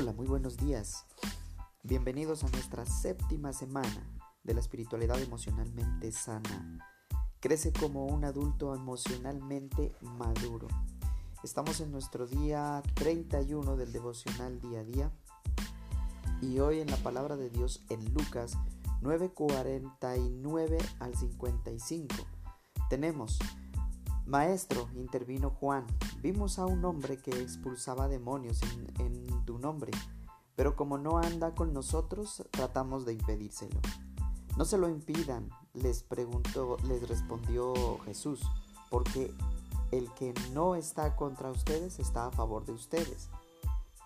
Hola, muy buenos días. Bienvenidos a nuestra séptima semana de la espiritualidad emocionalmente sana. Crece como un adulto emocionalmente maduro. Estamos en nuestro día 31 del devocional día a día y hoy en la palabra de Dios en Lucas 9:49 al 55 tenemos Maestro, intervino Juan, vimos a un hombre que expulsaba demonios en, tu nombre, pero como no anda con nosotros, tratamos de impedírselo. No se lo impidan, les preguntó, les respondió Jesús, porque el que no está contra ustedes está a favor de ustedes.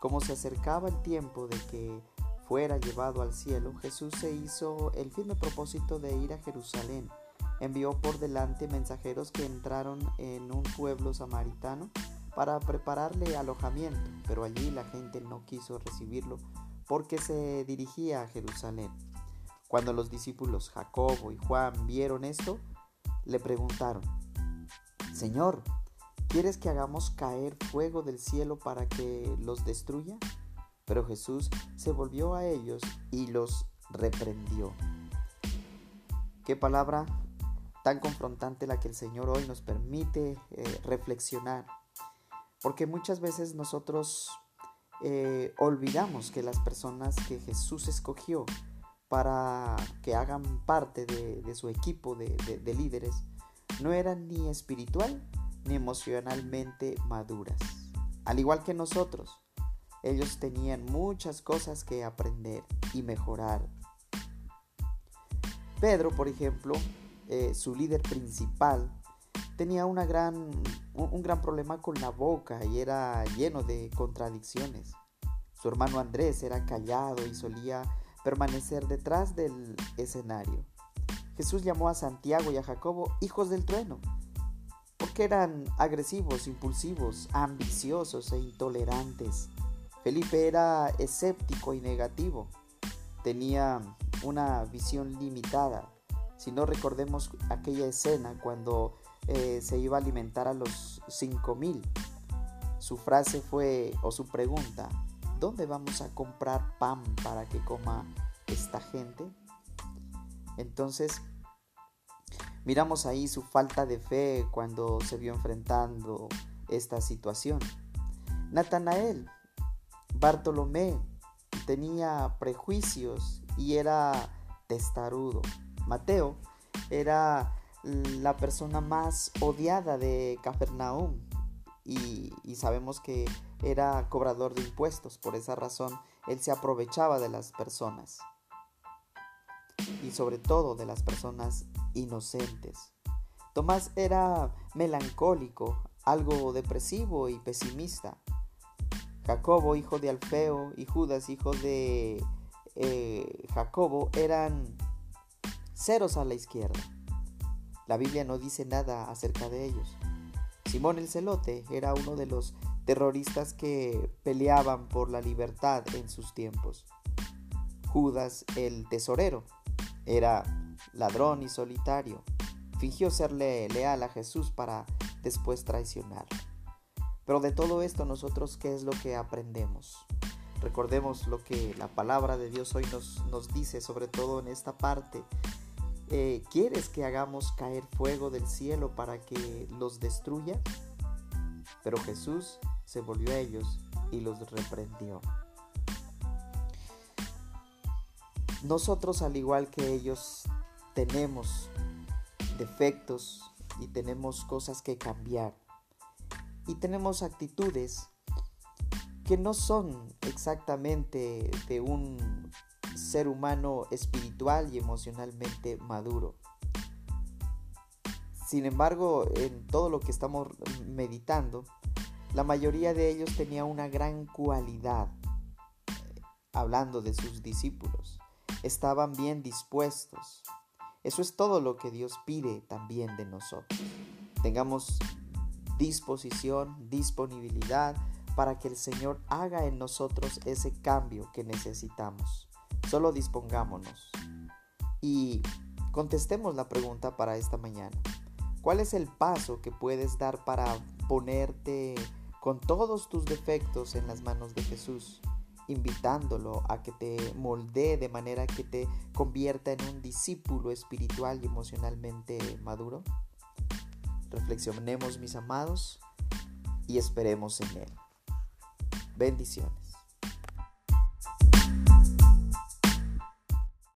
Como se acercaba el tiempo de que fuera llevado al cielo, Jesús se hizo el firme propósito de ir a Jerusalén envió por delante mensajeros que entraron en un pueblo samaritano para prepararle alojamiento, pero allí la gente no quiso recibirlo porque se dirigía a Jerusalén. Cuando los discípulos Jacobo y Juan vieron esto, le preguntaron, Señor, ¿quieres que hagamos caer fuego del cielo para que los destruya? Pero Jesús se volvió a ellos y los reprendió. Qué palabra tan confrontante la que el Señor hoy nos permite eh, reflexionar. Porque muchas veces nosotros eh, olvidamos que las personas que Jesús escogió para que hagan parte de, su equipo de, de líderes no eran ni espiritual ni emocionalmente maduras. Al igual que nosotros, ellos tenían muchas cosas que aprender y mejorar. Pedro, por ejemplo, eh, su líder principal, tenía una gran, un gran problema con la boca y era lleno de contradicciones. Su hermano Andrés era callado y solía permanecer detrás del escenario. Jesús llamó a Santiago y a Jacobo hijos del trueno, porque eran agresivos, impulsivos, ambiciosos e intolerantes. Felipe era escéptico y negativo, tenía una visión limitada si no recordemos aquella escena cuando eh, se iba a alimentar a los 5000. Su frase fue, o su pregunta, ¿dónde vamos a comprar pan para que coma esta gente? Entonces, miramos ahí su falta de fe cuando se vio enfrentando esta situación. Natanael, Bartolomé, tenía prejuicios y era testarudo. Mateo era la persona más odiada de Capernaum y, sabemos que era cobrador de impuestos, por esa razón él se aprovechaba de las personas y sobre todo de las personas inocentes. Tomás era melancólico, algo depresivo y pesimista. Jacobo, hijo de Alfeo, y Judas, hijo de eh, Jacobo, eran ceros a la izquierda. La Biblia no dice nada acerca de ellos. Simón el Celote era uno de los terroristas que peleaban por la libertad en sus tiempos. Judas el tesorero era ladrón y solitario. Fingió serle leal a Jesús para después traicionar. Pero de todo esto nosotros, ¿qué es lo que aprendemos? Recordemos lo que la palabra de Dios hoy nos, nos dice, sobre todo en esta parte eh, ¿Quieres que hagamos caer fuego del cielo para que los destruya? Pero Jesús se volvió a ellos y los reprendió. Nosotros, al igual que ellos, tenemos defectos y tenemos cosas que cambiar. Y tenemos actitudes que no son exactamente de un ser humano espiritual y emocionalmente maduro. Sin embargo, en todo lo que estamos meditando, la mayoría de ellos tenía una gran cualidad, hablando de sus discípulos. Estaban bien dispuestos. Eso es todo lo que Dios pide también de nosotros. Tengamos disposición, disponibilidad para que el Señor haga en nosotros ese cambio que necesitamos. Solo dispongámonos y contestemos la pregunta para esta mañana. ¿Cuál es el paso que puedes dar para ponerte con todos tus defectos en las manos de Jesús, invitándolo a que te moldee de manera que te convierta en un discípulo espiritual y emocionalmente maduro? Reflexionemos, mis amados, y esperemos en Él. Bendiciones.